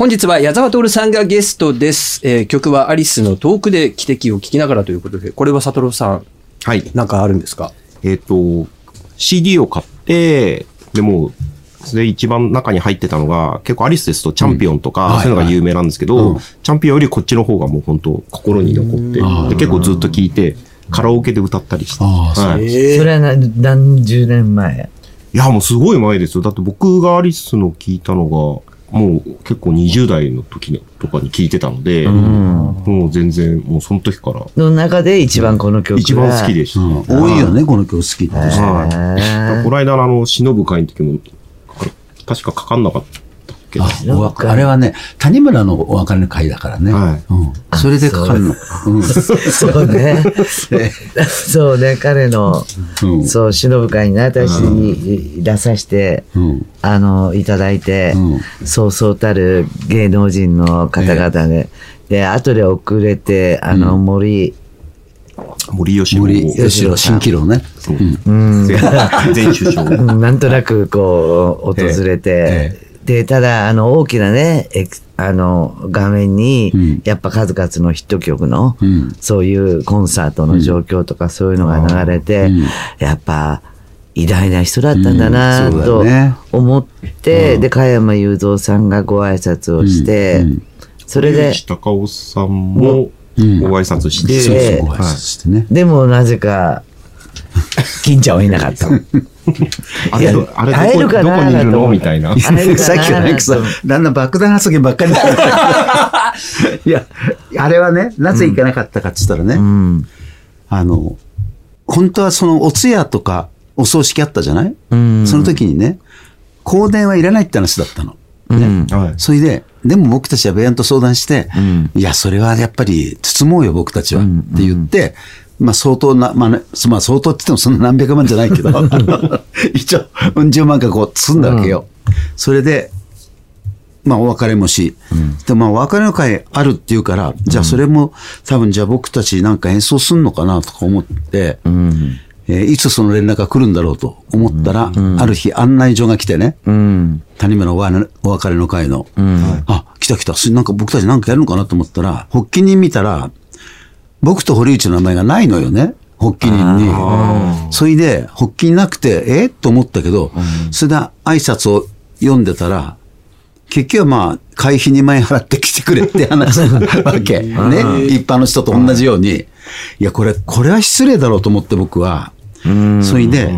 本日は矢沢徹さんがゲストです。えー曲はアリスの遠くで汽笛を聞きながらということで、これは佐藤さん、はい。なんかあるんですか？えっ、と、CD を買って、でも、それ一番中に入ってたのが、結構アリスですとチャンピオンとか、そういうのが有名なんですけど、チャンピオンよりこっちの方がもう本当心に残って、で結構ずっと聴いて、カラオケで歌ったりして。ああはい、それは何何十年前？や、もうすごい前ですよ。だって僕がアリスの聞いたのが、もう結構20代の時とかに聞いてたので、もう全然、もうその時からの中で一番この曲が一番好きでした。うん多いよね、この曲好きって人。はい。この間のあの、忍ぶ会の時も、確かかかんなかったっけあおわあれはね、谷村のお別れの会だからね。はい。うん、それでかかるの。う。ん。そうね。そうね。彼の、うん。そう忍ぶ会にね私に出させて、うん。あのいただいて、そうそうたる芸能人の方々で、で後で遅れてあの森、森吉郎。森吉郎新喜郎ね。そう。うん。前前首相。うん。なんとなくこう訪れて、えでただあの大きなねあの画面に、うん。やっぱ数々のヒット曲の、うん。そういうコンサートの状況とかそういうのが流れて、うん。やっぱ偉大な人だったんだなと思って、で加山雄三さんがご挨拶をして、うん。それで西高尾さんもごん。挨拶して、でそうそう、えご挨拶してね。でもなぜか金ちゃんはいなかった。の。あれ、いやあれどこ会えるかなどこにいるの？みたいな。会えるかなさっきさ、だんだん爆弾発言ばっかりだ いや、あれはね、なぜ行かなかったかって言ったらね、うん。あの、本当はそのお通夜とかお葬式あったじゃない、うん。その時にね、香典はいらないって話だったの。うん。はい。それで、でも僕たちはベアンと相談して、いや、それはやっぱり包もうよ、僕たちは。って言って、まあ相当な、まあ、ね、まあ相当って言ってもそんな何百万じゃないけど、一応、うん十万かこう積んだわけよ。それで、まあお別れもし、でまあお別れの会あるっていうから、じゃあそれも多分じゃあ僕たちなんか演奏すんのかなとか思って、えーいつその連絡が来るんだろうと思ったら、ある日案内所が来てね、うん。谷村お別れの会の、あ、来た来た、すなんか僕たちなんかやるのかなと思ったら、発起人見たら、僕と堀内の名前がないのよね。発起人に。それで、発起人なくて、え？と思ったけど、それで挨拶を読んでたら、結局はまあ、会費2万円払って来てくれって話なわけ。ね？一般の人と同じように。いや、これ、これは失礼だろうと思って僕は。それで、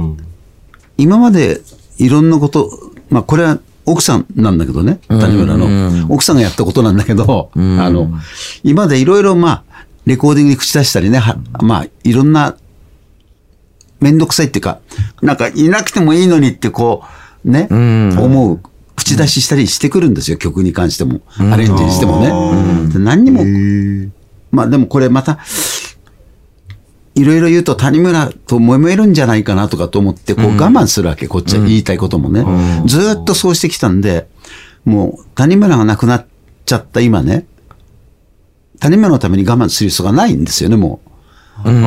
今までいろんなこと、まあこれは奥さんなんだけどね、谷村の。奥さんがやったことなんだけど、あの、今までいろいろまあ、レコーディングに口出したりね、はまあいろんな、めんどくさいっていうか、なんかいなくてもいいのにってこう、ね、思う。口出ししたりしてくるんですよ、曲に関しても。アレンジにしてもね。で何にも、まあでもこれまた、いろいろ言うと谷村と揉めるんじゃないかなとかと思って、こう我慢するわけ、こっちは言いたいこともね。ずーっとそうしてきたんで、もう谷村が亡くなっちゃった今ね、谷村のために我慢する必要がないんですよね、もう。うん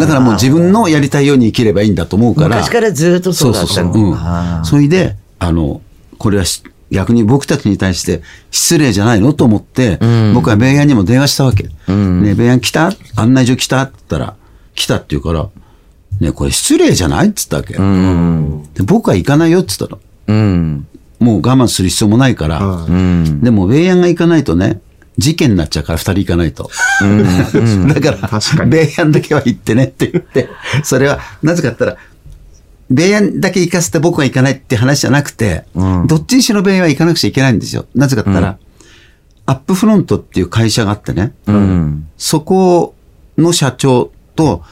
だからもう自分のやりたいように生きればいいんだと思うから。昔からずっとそうだったの。うんあーそれで、あの、これはし逆に僕たちに対して失礼じゃないのと思って、僕は米安にも電話したわけ。ね、米安来た？案内所来た？って言ったら、来たって言うから、ね、これ失礼じゃない？って言ったわけ。で僕は行かないよって言ったの。うん。もう我慢する必要もないから。でも、米安が行かないとね、事件になっちゃうから、二人行かないと。だから、確かに。米安だけは行ってねって言って、それは、なぜかったら、米安だけ行かせて僕が行かないって話じゃなくて、どっちにしろ米安は行かなくちゃいけないんですよ。なぜかったら、アップフロントっていう会社があってね、そこの社長と、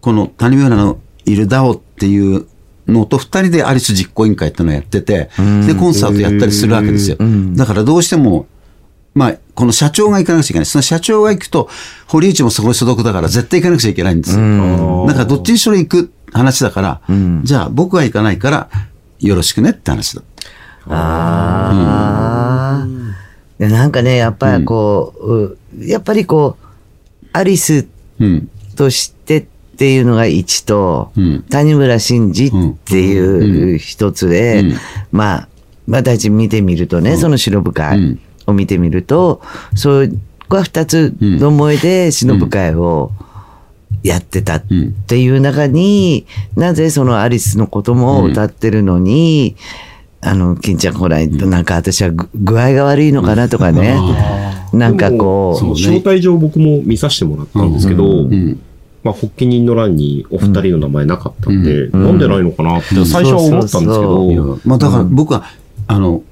この谷村のいる DAO っていうのと二人でアリス実行委員会っていうのをやってて、で、コンサートやったりするわけですよ。だからどうしても、まあ、この社長が行かなくちゃいけない。その社長が行くと、堀内もそこに所属だから絶対行かなくちゃいけないんですよ。だからどっちにしろ行く話だから、じゃあ僕は行かないから、よろしくねって話だ。ああ。でなんかね、やっぱりこう、うやっぱりこう、アリスうん。としてっていうのが1と、うん。谷村新司っていう一つで、まあ、私見てみるとね、その白深い、を見てみると、そうこは二つの思いで忍ぶ会をやってたっていう中に、なぜそのアリスのことも歌ってるのに、あの、金ちゃん来ないと、なんか私は具具合が悪いのかなとかね、なんかこう、招待状僕も見させてもらったんですけど、まあ、発起人の欄にお二人の名前なかったん。で、なんでないのかなって最初は思ったんですけど、まあだから僕は、あの、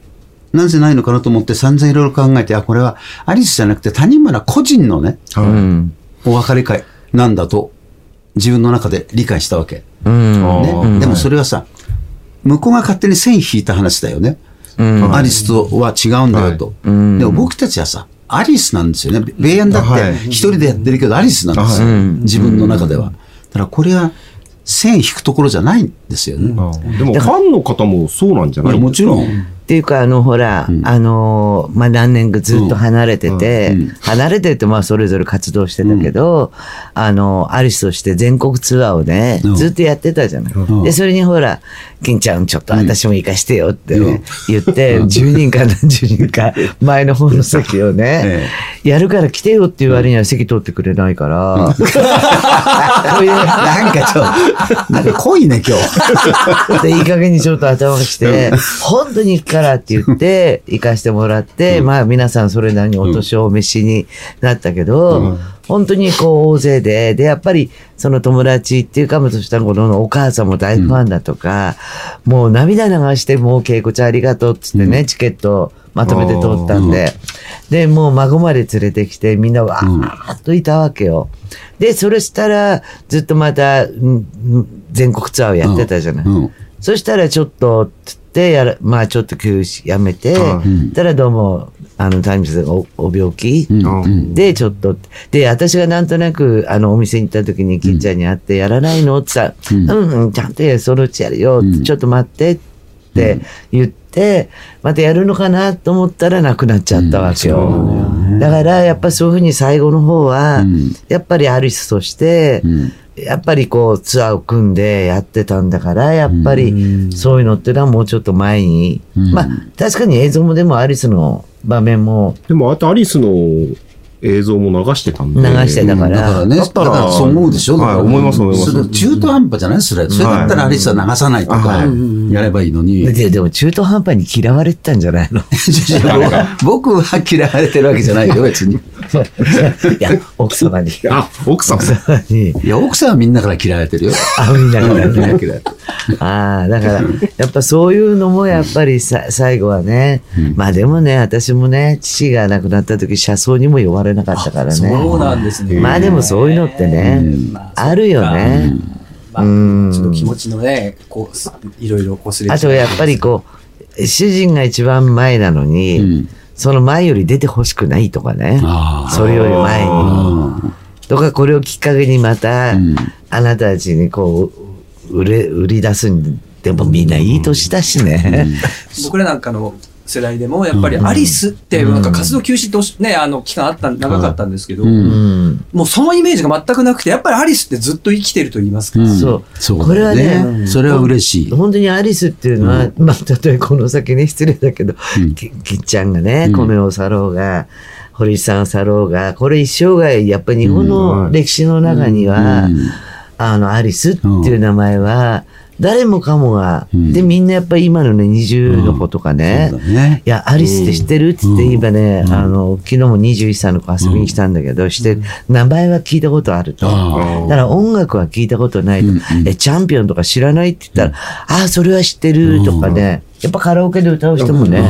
なぜないのかなと思って散々いろいろ考えて、あ、これはアリスじゃなくて谷村個人のね、うん。お別れ会なんだと、自分の中で理解したわけ。うん。ね、でもそれはさ、向こうが勝手に線引いた話だよね。アリスとは違うんだよと。でも僕たちはさ、アリスなんですよね。ベイアンだって一人でやってるけどアリスなんですよ。自分の中では。だからこれは線引くところじゃないんですよね。でもファンの方もそうなんじゃないんですか？もちろん。っていうか、あの、ほら、あの、まあ、何年かずっと離れてて、離れてて、まあ、それぞれ活動してたけど、あの、アリスとして全国ツアーをね、うん。ずっとやってたじゃない。うん。で、それにほら、金ちゃん、ちょっと私も行かしてよってね、うん。言って、10人か何 十人か、前の方の席をね、やるから来てよっていう割には席取ってくれないから、そういう なんかちょっと、なんか濃いね、今日。で、いい加減にちょっと頭がして、本当に行くからって言って、行かしてもらって、まあ皆さんそれなりにお年をお召しになったけど、本当にこう大勢で、で、やっぱりその友達っていうか、もとした子のお母さんも大ファンだとか、もう涙流して、もう恵子ちゃんありがとうっつってね、チケットまとめて通ったんで、で、もう孫まで連れてきて、みんなわーっといたわけよ。で、それしたら、ずっとまた、全国ツアーをやってたじゃない。うん。そしたらちょっと、つって、やら、まあちょっと休止やめて、はい。たらどうも、あの、タイムズがおお病気、うん。で、ちょっと、で、私がなんとなく、あの、お店に行った時に、金ちゃんに会って、やらないの？ってさ、うん、うん、ちゃんとやそのうちやるよ、ちょっと待ってって言って、またやるのかなと思ったらなくなっちゃったわけよ。だから、やっぱそういうふうに最後の方は、やっぱりアリスとして、やっぱりこうツアーを組んでやってたんだから、やっぱりそういうのっていうのはもうちょっと前に、まあ確かに映像もでもアリスの場面もでもあとアリスの映像も流してたんで。流してたから、だからね、だだったらそう思うでしょはい思います思います中途半端じゃない？それ。それだったらアリスは流さないとかは、やればいいのに。ででも中途半端に嫌われてたんじゃないの？僕は嫌われてるわけじゃないよ、別に。いや、奥様に。あ、奥様？に。いや、奥さんはみんなから嫌われてるよ。あ、みんなからね。嫌われてるああ、だから、やっぱそういうのもやっぱりさ、最後はね、まあでもね、私もね、父が亡くなった時、車窓にも呼ばれなかったからね。そうなんですね。まあでもそういうのってね、あるよね。まあ、うんちょっと気持ちのね、こうす、いろいろこすれあとやっぱりこう、主人が一番前なのに、うんその前より出てほしくないとかね。それより前に。とか、これをきっかけにまた、んあなたたちにこう、売れ、売り出すんでもみんないい年だしね。僕らなんかの世代でも、やっぱりアリスって、なんか活動休止としね、あの、期間あった、長かったんですけど。もうそのイメージが全くなくて、やっぱりアリスってずっと生きてると言いますか。うん。そう。そうこれはねそれは嬉しい。本当にアリスっていうのは、まあ、例えばこの先ね、失礼だけど、ききっちゃんがね、米を去ろうが、堀さんを去ろうが、これ一生涯、やっぱり日本の歴史の中には、あの、アリスっていう名前は、誰もかもが、で、みんなやっぱり今のね、20の子とかね、そうだね。いや、アリスって知ってるって言って、今ね、あの、昨日も21歳の子遊びに来たんだけど、して、名前は聞いたことあると。あだから音楽は聞いたことないと。え、チャンピオンとか知らないって言ったら、ああ、それは知ってるとかね。やっぱカラオケで歌う人もね、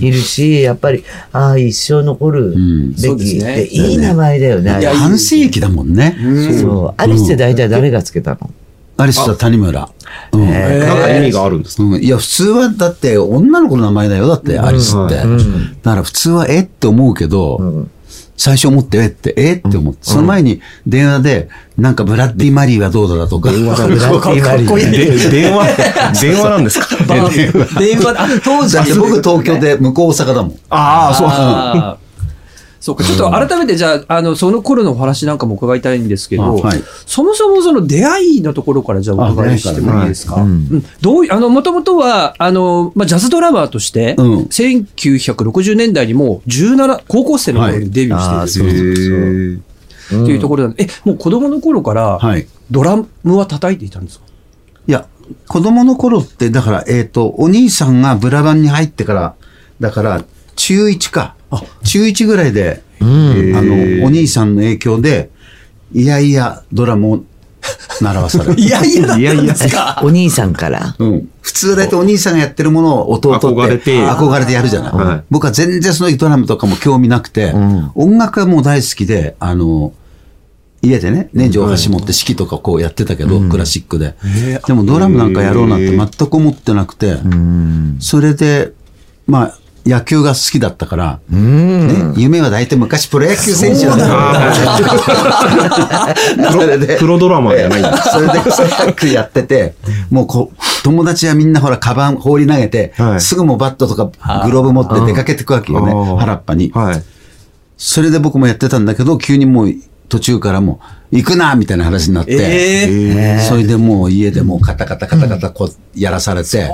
いるし、やっぱり、ああ、一生残るべき。いい名前だよね。いや半世紀だもんね。そう。アリスって大体誰がつけたの？アリスは谷村。うんなんか意味があるんですか？うんいや、普通はだって女の子の名前だよ。だってアリスって。だから普通はえって思うけど、最初思ってえって、えって思って。その前に電話で、なんかブラッディ・マリーはどうだだとか。ブラッディマリーかっこいいで 電話、電話なんですか？電話、あ、当時だって僕東京で向こう大阪だもん。ああ、そう。そうか、ちょっと改めてじゃあ、あの、その頃のお話なんかも伺いたいんですけど、あはい。そもそもその出会いのところからじゃあお伺いしてもいいですか？あ出会うん。どういう、あの、もともとは、あの、まあ、ジャズドラマーとして、うん。1960年代にもう17、高校生の頃にデビューしているへー。っていうところなんで、え、もう子供の頃から、はい。ドラムは叩いていたんですか？いや、子供の頃って、だから、えっ、と、お兄さんがブラバンに入ってから、だから、中1か。中1ぐらいで、あの、お兄さんの影響で、いやいや、ドラムを習わされる。いやいやだったんいやいやですか。お兄さんから？うん。普通だとお兄さんがやってるものを弟って憧れて憧れてやるじゃない。はい僕は全然その時ドラムとかも興味なくて、音楽はもう大好きで、あの、家でね、年中お箸持って式とかこうやってたけど、クラシックで。でもドラムなんかやろうなんて全く思ってなくて、それで、まあ、野球が好きだったから、ね、夢は大体昔プロ野球選手なんだ。それで。プロドラマーじゃないんだ。それで草野球やってて、もうこう、友達はみんなほら、カバン放り投げて、はい。すぐもうバットとかグローブ持って出かけてくわけよね、原っぱに。はい。それで僕もやってたんだけど、急にもう途中からもう、行くなみたいな話になって、ええそれでもう家でもうカタカタカタカタこうやらされて、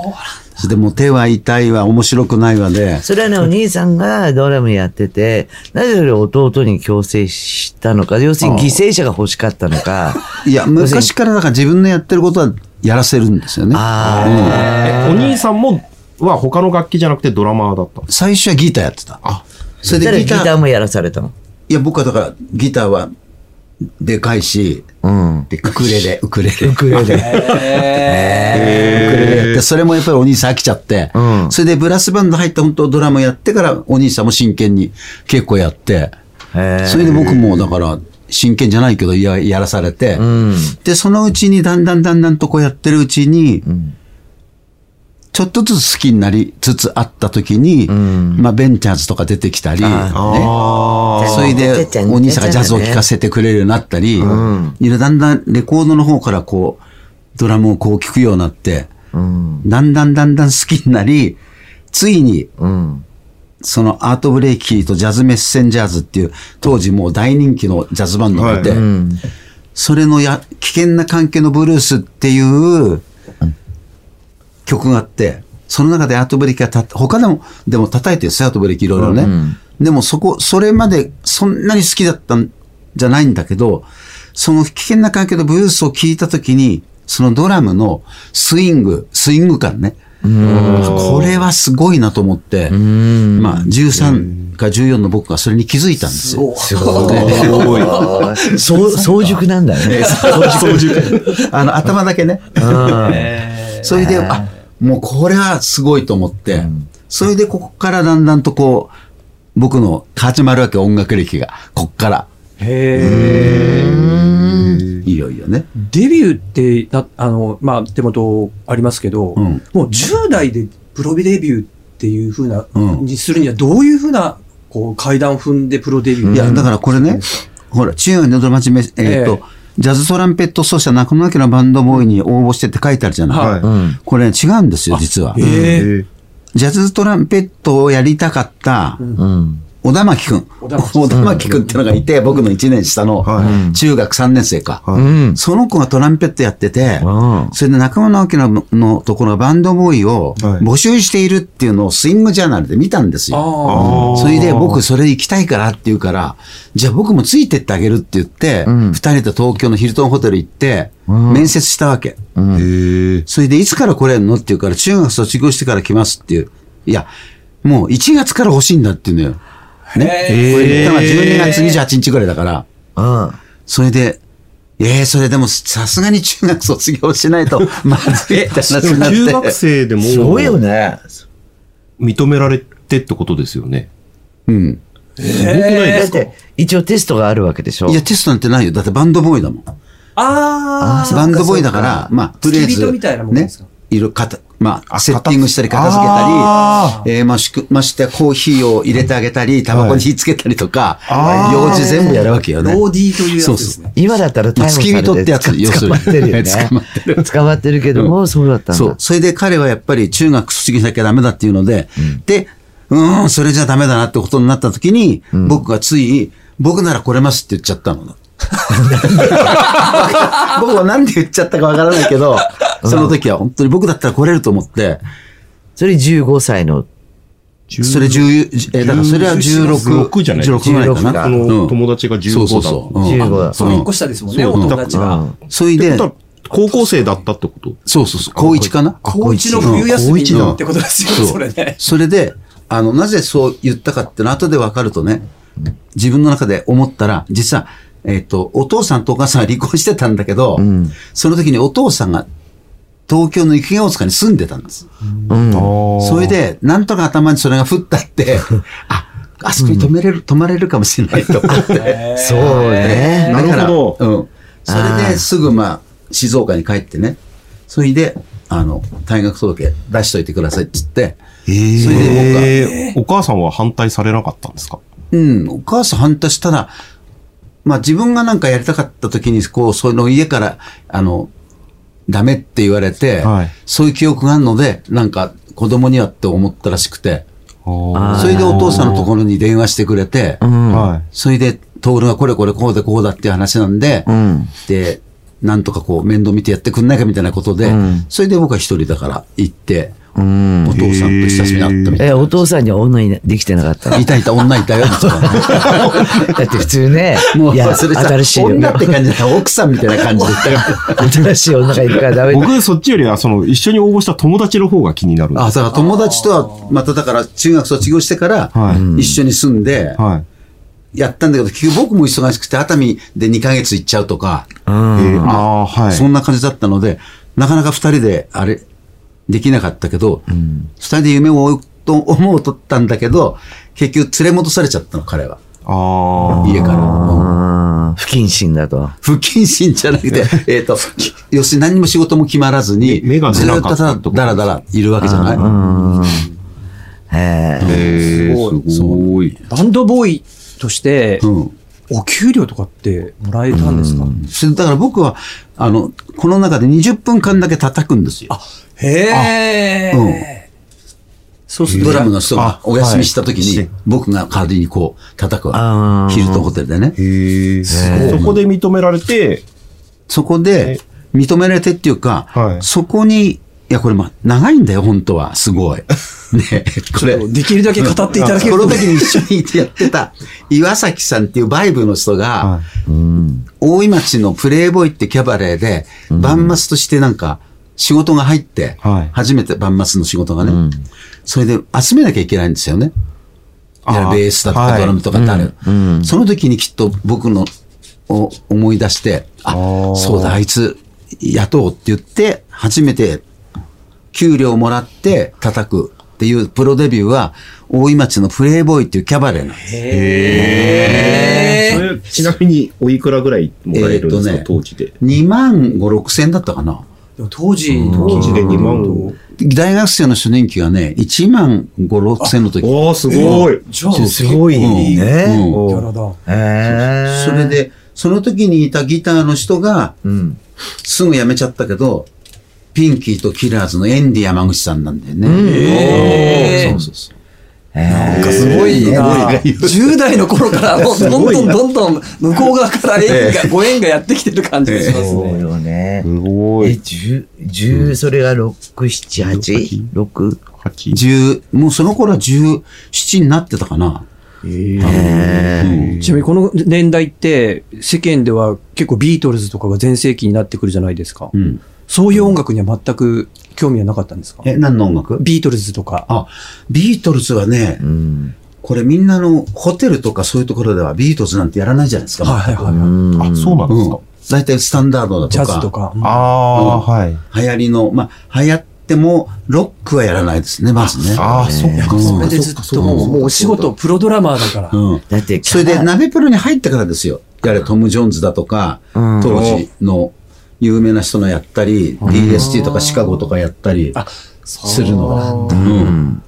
それでもう手は痛いわ、面白くないわで、それはね、お兄さんがドラムやってて、なぜそれを弟に強制したのか、要するに犠牲者が欲しかったのか。いや、昔からだから自分のやってることはやらせるんですよね。あえお兄さんも、は他の楽器じゃなくてドラマーだった最初はギターやってた。あ、それでギター、ギターもやらされたの？いや、僕はだからギターはでかいし、うん。で、ウクレレ、ウクレレ。ウクレレ。ウクレレ。やって、それもやっぱりお兄さん飽きちゃって、うん。それでブラスバンド入って本当ドラムやってからお兄さんも真剣に結構やって、それで僕もだから真剣じゃないけどややらされて、うん。で、そのうちにだんだんだんだんとこうやってるうちに、ちょっとずつ好きになりつつあった時に、まあベンチャーズとか出てきたり、ね、あそれでお兄さんがジャズを聴かせてくれるようになったり、いろいろだんだんレコードの方からこう、ドラムをこう聴くようになって、うん。だんだんだんだん好きになり、ついに、うん。そのアートブレイキーとジャズメッセンジャーズっていう、当時もう大人気のジャズバンドがいて、はい。それのや、危険な関係のブルースっていう曲があって、その中でアートブレイキーがた、他でも、でも叩いてるんですよ、アートブレイキーいろいろね。でもそこ、それまでそんなに好きだったんじゃないんだけど、その危険な関係のブルースを聴いたときに、そのドラムのスイング、スイング感ね。これはすごいなと思って、まあ、13か14の僕がそれに気づいたんですよ。すごい。そう、早熟なんだよね。あの、頭だけね。それで、あ、もうこれはすごいと思って、それでここからだんだんとこう、僕の始まるわけ、音楽歴が。こっから。いよいよね。デビューってな、あの、まあ、手元ありますけど、うんもう10代でプロデビューっていうふうな、うんにするにはどういうふうな、こう、階段を踏んでプロデビューいや、だからこれね、ほら、中学のど真面目、えっ、と、ジャズトランペット奏者中野明のバンドボーイに応募してって書いてあるじゃない。はいうん。これ、ね、違うんですよ、実は。ええジャズトランペットをやりたかった、うん。小田巻くん。小田巻くんってのがいて、僕の1年下のは中学3年生か。うん。その子がトランペットやっててうん、それで中村直樹ののところのバンドボーイをはい募集しているっていうのをスイングジャーナルで見たんですよ。それで僕それ行きたいからって言うから、じゃあ僕もついてってあげるって言って、二、人で東京のヒルトンホテル行って、面接したわけ。それでいつから来れんのって言うから、中学卒業してから来ますっていう。いや、もう1月から欲しいんだって言うのよ。ね。これ言ったのが12月28日ぐらいだから。うん。それで、ええそれでもさすがに中学卒業しないと まずいって話になって。中学生でもすごいよね。認められてってことですよね。うん。すごくないですか？だって、一応テストがあるわけでしょいや、テストなんてないよ。だってバンドボーイだもん。ああ。バンドボーイだから、まあ、とりあえず、付き人みたいなもんねですか、いろいろかた、まあ、セッティングしたり片付けたり、えー、まあ、しく、ましてやコーヒーを入れてあげたり、タバコに火つけたりとか、用事全部やるわけよね。ローディーというやつそうそうですね。。今だったら逮捕されて付き人ってやつ要するに捕まってるよね。捕まってる捕まってるけども、そうだったんだ。そう。それで彼はやっぱり中学卒業しなきゃダメだっていうので、で、うーん、それじゃダメだなってことになった時に、僕がつい、僕なら来れますって言っちゃったの。僕はなんで言っちゃったかわからないけど、その時は本当に僕だったら来れると思って、それ15歳の。それ10、え、だからそれは16、16じゃない16ぐらいか。16な。のうん友達が15だそうそうそう。うん。15。その一個下ですもんね、お友達が。それで高校生だったってこと？そうそうそう、高1かな？高一。の冬休みにってことですよ、それね。それで、あの、なぜそう言ったかっていうのは後で分かるとね、自分の中で思ったら、実は、えっ、と、お父さんとお母さんは離婚してたんだけど、その時にお父さんが東京の雪ヶ大塚に住んでたんです。それで、なんとか頭にそれが降ったって、あ、あそこに止めれる、泊まれるかもしれないと思って。そうね。なるほどだからうん。それですぐまあ、静岡に帰ってね。それで、あの、退学届出しといてくださいって言って、それで僕は、えーお母さんは反対されなかったんですか？うん、お母さん反対したら、まあ自分がなんかやりたかった時に、こう、その家から、あの、ダメって言われて、はい。そういう記憶があるので、なんか子供にはって思ったらしくて、はそれでお父さんのところに電話してくれて、い。それで、徹がこれこれこうでこうだっていう話なんで、ん。で、なんとかこう面倒見てやってくんないかみたいなことで、それで僕は一人だから行って、うん。お父さんと久しぶりに会ったみたいえ、お父さんには女にできてなかった。いたいた、女いたよ、だって普通ね、もう、いや、それさ新しい女って感じじゃない、奥さんみたいな感じで言ったよ。新しい女がいるからダメだ。僕、そっちよりは、その、一緒に応募した友達の方が気になる。あ、だから友達とは、まただから中学卒業してからは、一緒に住んで、はい。やったんだけど、結局僕も忙しくて、熱海で2ヶ月行っちゃうとか、えーああ、はい。そんな感じだったので、なかなか二人で、あれ、できなかったけど、二人で夢を追うと思うとったんだけど、結局連れ戻されちゃったの、彼は。ああ。家から。うんうん不謹慎だと。不謹慎じゃなくて、えっと、要するに何にも仕事も決まらずに、ずーっとただだらだらいるわけじゃないへえ。えー、すごい。バンドボーイとして、うん。お給料とかってもらえたんですか？それだから僕は、あの、この中で20分間だけ叩くんですよ。へえ。うんそうすると、ドラムの人があお休みした時にはい、僕が代わりにこう叩くわけ。ヒルトンホテルでね。へえ。そこで認められて、そこで認められてっていうか、はいそこに、いや、これまあ、長いんだよ、本当は。すごい。ね、これ。できるだけ語っていただけるとこの時に一緒にやってた、岩崎さんっていうバイブの人が、は大井町のプレイボーイってキャバレーで、バンマスとしてなんか、仕事が入って、はい。初めてバンマスの仕事がね、それで集めなきゃいけないんですよね。ベースだとはい。かドラムとかってある。その時にきっと僕のを思い出して、あー。そうだ、あいつ雇おうって言って、初めて給料もらって叩くっていうプロデビューは、大井町のプレイボーイっていうキャバレーなんです。へそれ、ちなみに、おいくらぐらいもらえるんですか、えーとね当時で。2万5、6千だったかな。でも当時、当時で2万。大学生の初任給がね、1万5、6千の時。おー、すごい。じゃあ、すごいね。ギうんャラだ。へえ。それ、で、その時にいたギターの人が、うん。すぐ辞めちゃったけど、ピンキーとキラーズのエンディ山口さんなんだよね。そうそうそう。なんかすごいな。10 代の頃からもうどんどんどんどん向こう側から縁が、ご縁がやってきてる感じがしますそうね。よね。すごえ、い。十、十、それが六、七、八、六？8。十、もうその頃は17になってたかな。うんちなみにこの年代って世間では結構ビートルズとかが全盛期になってくるじゃないですか。うん。そういう音楽には全く興味はなかったんですか？え、何の音楽？ビートルズとか。あ、ビートルズはね、うん。これみんなのホテルとかそういうところではビートルズなんてやらないじゃないですか。はいはいはい。あ、そうなんですか。うん。大体スタンダードだとか。ジャズとか。ああ、はい。流行りの、まあ、流行っても、ロックはやらないですね、まずね。ああ、そっか。それでずっともうもうお仕事、プロドラマーだから。うん。だって、それで、鍋プロに入ってからですよ。やれ、トム・ジョーンズだとか、うん当時の有名な人のやったり、DST とかシカゴとかやったりするのは。うん。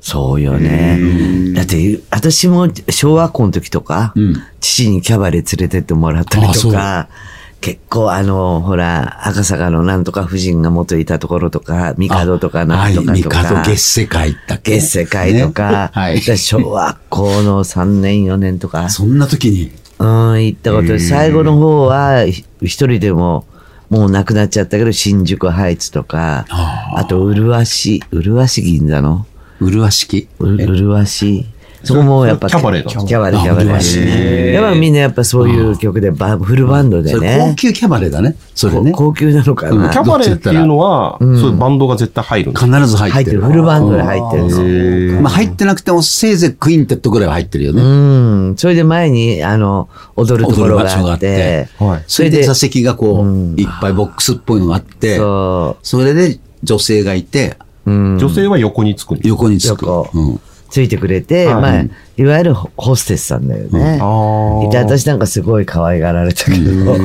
そうよね。だって、私も小学校の時とか、うん父にキャバレー連れてってもらったりとか、結構あの、ほら、赤坂のなんとか夫人が元いたところとか、帝とかなんとかはい、とか。帝月世界だっけ？月世界とか、ねはい。で小学校の3年4年とか、そんな時に、うん、行ったことで、最後の方はひ一人でも、もう亡くなっちゃったけど、新宿ハイツとか、ああと、麗し、麗し銀座の、麗しき？う麗し、そこもやっぱ、キャバレーなんですかキャバレー、あキャバレー。やっぱみんなやっぱそういう曲でバ、フルバンドでそれ高ね。級キャバレーだね。それね。高級なのかうんな。キャバレーっていうのは、そういうバンドが絶対入る必ず入っる。入っててる。フルバンドで入ってるんですよ。へまあ入ってなくても、せいぜいクインテットぐらいは入ってるよね。うん。それで前に、あの、踊るところがあって、はい。それで座席がこういっぱいボックスっぽいのがあって、そそれで女性がいて。女性は横につく横につく。横うんついてくれて、はい。まあ、いわゆるホホステスさんだよね。あで、私なんかすごい可愛がられたけど、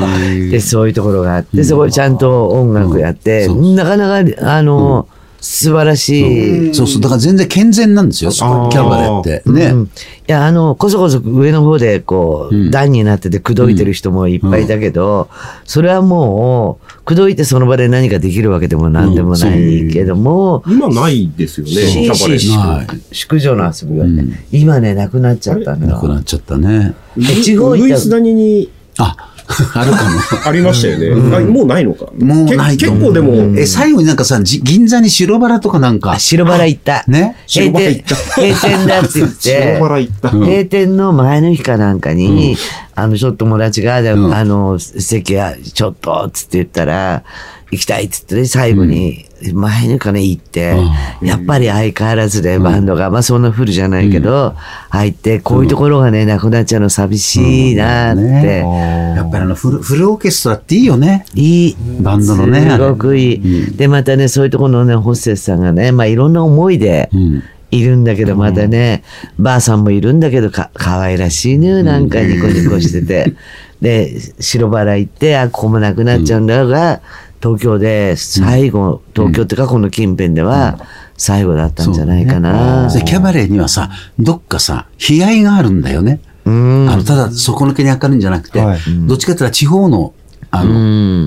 で、そういうところがあって、そこでちゃんと音楽やって、うん。なかなか、あの、素晴らしい。そうそう。だから全然健全なんですよ。キャバレーって。ね。うんいや、あの、こそこそ上の方で、こう、うん段になってて、口説いてる人もいっぱいいたけど、それはもう、口説いてその場で何かできるわけでも何でもないけども、今ないですよね、キャバレー宿女の遊びはね、うん今ね、なくなっちゃったのよ。なくなっちゃったね。え地方行ったウグイス谷にあ、あるかありましたよね。あもうないのか。も。もうないと思う。け結構でも、え、最後になんかさ、じ銀座に白バラとかなんか？あ、、白バラ行った。ね？閉店、白バラ行った閉店だって言って、白バラ行った。うん閉店の前の日かなんかに、あの、ちょっと友達が、でうんあの、席は、ちょっと、つって言ったら、行きたいっつってね、最後に、前の日かね、行って、やっぱり相変わらずで、バンドが、まあそんなフルじゃないけど、入って、こういうところがね、なくなっちゃうの寂しいなって、ねやっぱりあのフル、フルオーケストラっていいよね。いい。バンドのね。すごくいい。で、またね、そういうところのね、ホステスさんがね、まあいろんな思いで、うん。いるんだけど、またね、ばあさんもいるんだけど、か、可愛らしいのよ、なんかニコニコしてて。で、白バラ行って、あ、ここもなくなっちゃうんだが、東京で最後、東京ってかこの近辺では、最後だったんじゃないかな。で、キャバレーにはさ、どっかさ、悲哀があるんだよね。うん。あの、ただ、そこのけに明るいんじゃなくて、はいどっちかっていうと地方の、あうの、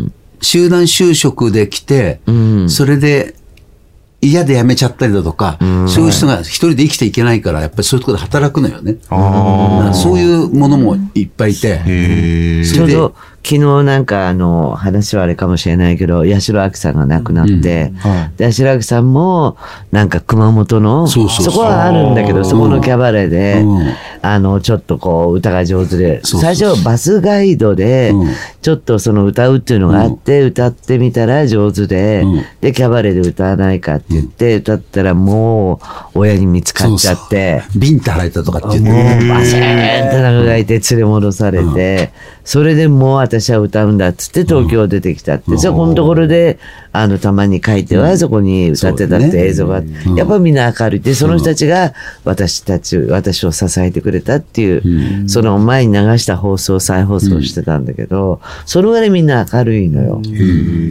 ん。集団就職で来て、うん。それで嫌で辞めちゃったりだとか、そういう人が一人で生きていけないから、やっぱりそういうところで働くのよね。そういうものもいっぱいいて、へーそれでちょうど昨日なんかあの話はあれかもしれないけど、八代亜紀さんが亡くなって、はい。で八代亜紀さんもなんか熊本の、そこはあるんだけど、そこのキャバレーで、うん。あの、ちょっとこう歌が上手で、最初バスガイドでうん、ちょっとその歌うっていうのがあって、歌ってみたら上手で、うん。で、キャバレーで歌わないかって言って、歌ったらもう親に見つかっちゃって、ビンタ払えたとかって言って。バシーンって長いて連れ戻されて、それでもう私は歌うんだっつって東京出てきたって、そこのところで、あの、たまに書いてはそこに歌ってたって映像があって、やっぱみんな明るい。で、その人たちが私たち、私を支えてくれたっていう、その前に流した放送、再放送してたんだけど、そのぐらいみんな明るいのよ。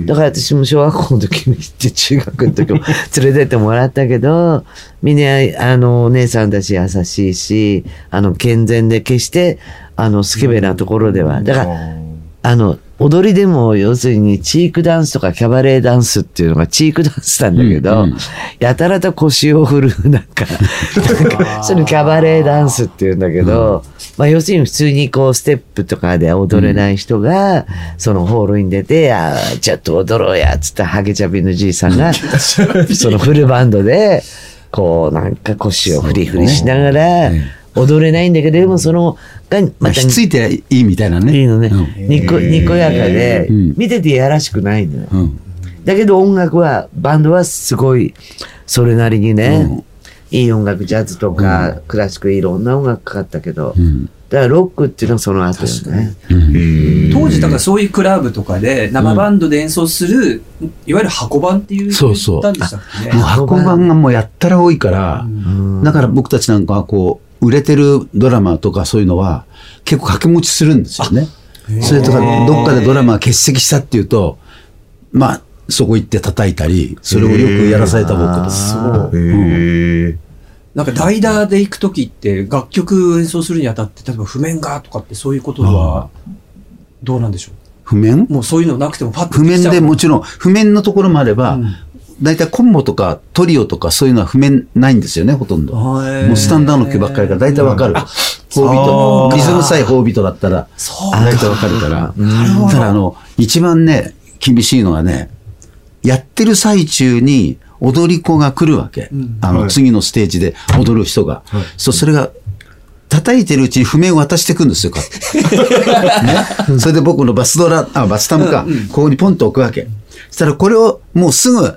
だから私も小学校の時に行って、中学の時も 連れてってもらったけど、みんな、あの、お姉さんたち優しいし、あの、健全で決して、あの、スケベなところでは。だから、あの、踊りでも、要するに、チークダンスとかキャバレーダンスっていうのがチークダンスなんだけど、うんうん。やたらと腰を振る、なんか、なんか、そのキャバレーダンスっていうんだけど、まあ、要するに普通にこう、ステップとかで踊れない人が、そのホールに出て、あーちょっと踊ろうや、つったハゲチャビのじいさんが、そのフルバンドで、こう、なんか腰をフリフリしながら、踊れないんだけど、でもその、が、また、ひっついていいみたいなね。いいのね。うん。にこ、にこやかでうん、見ててやらしくないのよ。うん。だけど音楽は、バンドはすごい、それなりにね、いい音楽、ジャズとか、クラシックいろんな音楽かかったけど、ん。だからロックっていうのはその後よね。当時だからそういうクラブとかで生バンドで演奏する、いわゆる箱版っていうそうそう。言ったんでしたっけね。もう箱版がもうやったら多いから、だから僕たちなんかはこう、売れてるドラマとかそういうのは結構掛け持ちするんですよね。それとか、どっかでドラマが欠席したっていうと、まあ、そこ行って叩いたり、それをよくやらされた僕と。そう。へえ。なんか代打で行く時って楽曲演奏するにあたって例えば譜面がとかってそういうことはどうなんでしょう？譜面？もうそういうのなくてもパッと譜面でもちちろん、譜面のところもあれば、大体コンボとかトリオとかそういうのは譜面ないんですよね、ほとんど。もうスタンダードの曲ばっかりから大体わかる。ホービト。リズムさえホービトだったら、大体わかるから。ただあの、一番ね、厳しいのはね、やってる最中に踊り子が来るわけ。あの、次のステージで踊る人が。そう、それが、叩いてるうちに譜面を渡していくんですよ、ね。それで僕のバスドラ、あ、バスタムか、ここにポンと置くわけ。そしたらこれをもうすぐ、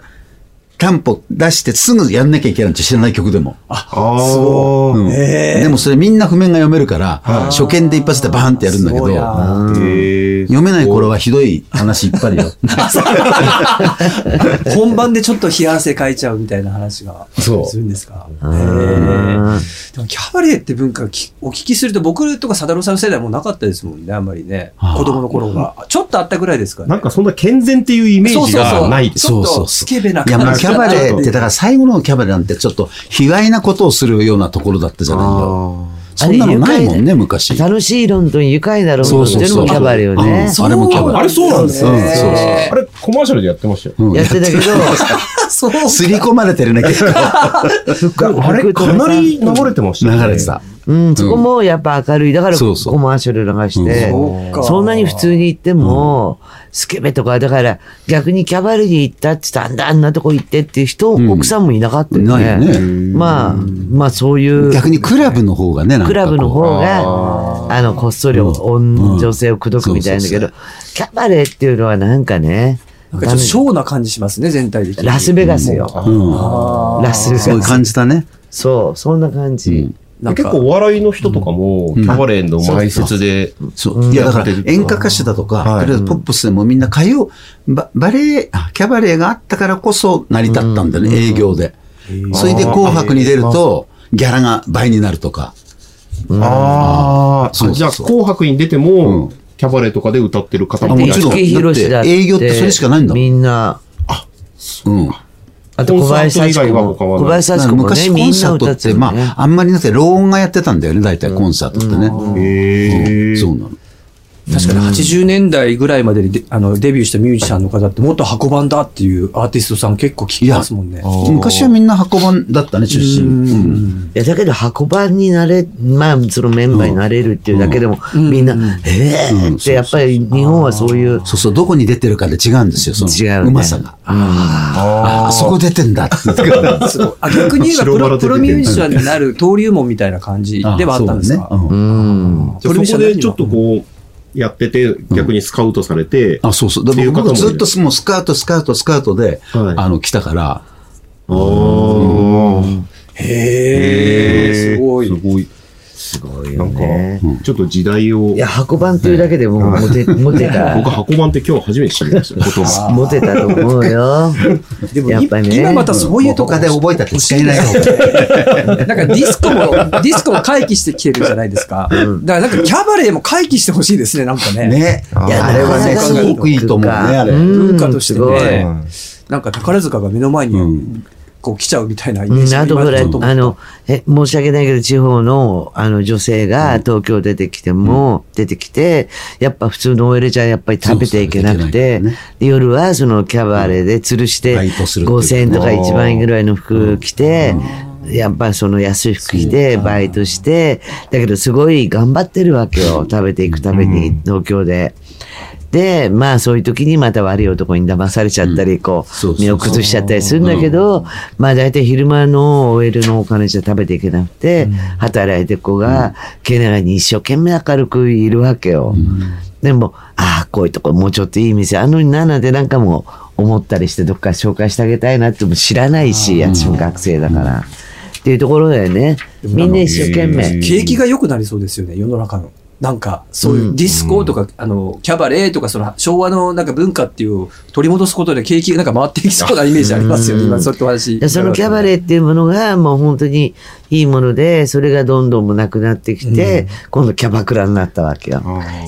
タンポ出してすぐやんなきゃいけないんですよ知らない曲でも。ああ。うんでもそれみんな譜面が読めるから、初見で一発でバーンってやるんだけど。読めない頃はひどい話いっぱいあるよ。本番でちょっと冷や汗かいちゃうみたいな話がそうするんですか？へーでもキャバレーって文化きお聞きすると僕とか貞郎さんの世代もなかったですもんね、あんまりね。子供の頃が。ちょっとあったぐらいですかね。なんかそんな健全っていうイメージがないです。ちょっとスケベな感じキャバレーって、だから最後のキャバレーなんてちょっと卑猥なことをするようなところだったじゃないよ。そんなのないもんね、昔。楽しいロンドン、愉快なロンドンっていうのもキャバレーよね。あれもキャバレー。あれそうなんですよ。うんそうそうあれコマーシャルでやってましたよ。うんやってたけど、そう。すり込まれてるね、結構。服あれかなり流れてましたよね。流れてた。うん、そこもやっぱ明るい。だからそうそうコマーシャル流してそうか、そんなに普通に行っても、スケベとか、だから逆にキャバレーに行ったって言ったんなあんなとこ行ってっていう人、ん奥さんもいなかったよね。ないよね。まあ、まあそういう、逆にクラブの方がね、なんかこうクラブの方が、あの、こっそり女女性を口説くみたいんだけど、キャバレーっていうのはなんかね、なんかちょっとショーな感じしますね、全体的に。ラスベガスよ。うん。ラスベガス。そういう感じだね。そう、そんな感じ。結構お笑いの人とかも、キャバレーの前説で、そう。いや、だから演歌歌手だとか、はい。とりあえずポップスでもみんな歌謡、ババレエ、あキャバレーがあったからこそ成り立ったんだね、営業で。それで紅白に出ると、ギャラが倍になるとか。ああ、そうじゃあ紅白に出ても、キャバレーとかで歌ってる方もいらっしゃる。もちろんだっ営業ってそれしかないんだもん。みんな。うん。あと小林幸子も。小林幸子もね、昔コンみんなサートって、歌ってる、ね。まあ、あんまりなくて、ローンがやってたんだよね、大体コンサートってね。そうなの。確かに80年代ぐらいまでにであのデビューしたミュージシャンの方ってもっと箱番だっていうアーティストさん結構聞きますもんね。昔はみんな箱番だったね、出身。うん。いや、だけど箱番になれ、まあ、そのメンバーになれるっていうだけでも、みんな、ええって、やっぱり日本はそういう、そうそう、どこに出てるかで違うんですよ、その違うね。うまさが。ああ、そこ出てんだって。逆に言えばプロプロミュージシャンになる登竜門みたいな感じではあったんですか、ね。うん。そこでちょっとこう、やってて、逆にスカウトされて、あ、そうそう。でっていう方もいる。僕ずっともうスカート、スカート、スカートで、はい。あの、来たから、へえ、すごい。すごい。すごいなんか、ね。ちょっと時代をい、や、箱番っていうだけでもうモテ、モテた僕、。箱番って今日初めて知りましたよ、言葉。モテたと思うよ。でもやっぱりね今またそういうとこ他で覚えたって使えないよ。なんかディスコも、ディスコも回帰してきてるじゃないですか。だからなんかキャバレーも回帰してほしいですね、なんかね。ね。いや、あれはね、すごくいいと思うね、あれ。うん文化としてね。なんか宝塚が目の前にうんこう来ちゃうみたいなイメーうん、ジあとほら、今ちょっと思ったあの、え、申し訳ないけど、地方の、あの、女性が東京出てきても、出てきて、やっぱ普通の OL じゃやっぱり食べていけなくていけないか、で夜はそのキャバレーで吊るして、バイトするっていう。5000円とか1万円ぐらいの服着て、やっぱその安い服着て、バイトして、だけどすごい頑張ってるわけよ。食べていくために、東京で。で、まあそういう時にまた悪い男に騙されちゃったり、こう、身を崩しちゃったりするんだけど、まあ大体昼間の OL のお金じゃ食べていけなくて、働いてる子が、けながに一生懸命明るくいるわけよ。でも、ああ、こういうとこもうちょっといい店あんのにななんてなんかもう思ったりしてどっか紹介してあげたいなっても知らないし、私も学生だから。っていうところだよね。みんな一生懸命。景気が良くなりそうですよね、世の中の。なんか、そういうディスコとか、あの、キャバレーとか、その昭和のなんか文化っていう取り戻すことで景気がなんか回っていきそうなイメージありますよね、今そうやってお話。でその。キャバレーっていうものがもう本当にいいもので、それがどんどんもなくなってきて、今度キャバクラになったわけよ。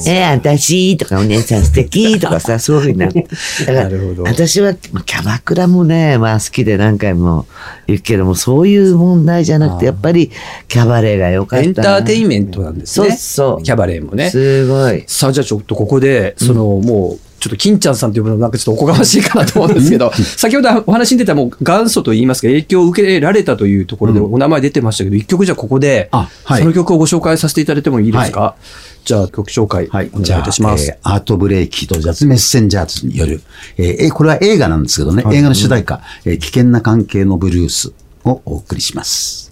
えー、私とかお姉さん素敵とかさ、そういうふうになって。だからなるほど私はまあキャバクラもね、まあ好きで何回も行くけども、そういう問題じゃなくて、やっぱりキャバレーが良かったな。エンターテインメントなんですね。そうそうキャバレーもね。すごい。さあ、じゃあちょっとここで、その、もう、ちょっと金ちゃんさんと呼ぶのなんかちょっとおこがましいかなと思うんですけど、先ほどお話に出たもう元祖といいますか影響を受けられたというところでお名前出てましたけど、一曲じゃあここで、その曲をご紹介させていただいてもいいですか、じゃあ曲紹介はい。お願いいたします。えーアートブレイキとジャズメッセンジャーズによる、えーえーこれは映画なんですけどね、映画の主題歌、えー危険な関係のブルースをお送りします。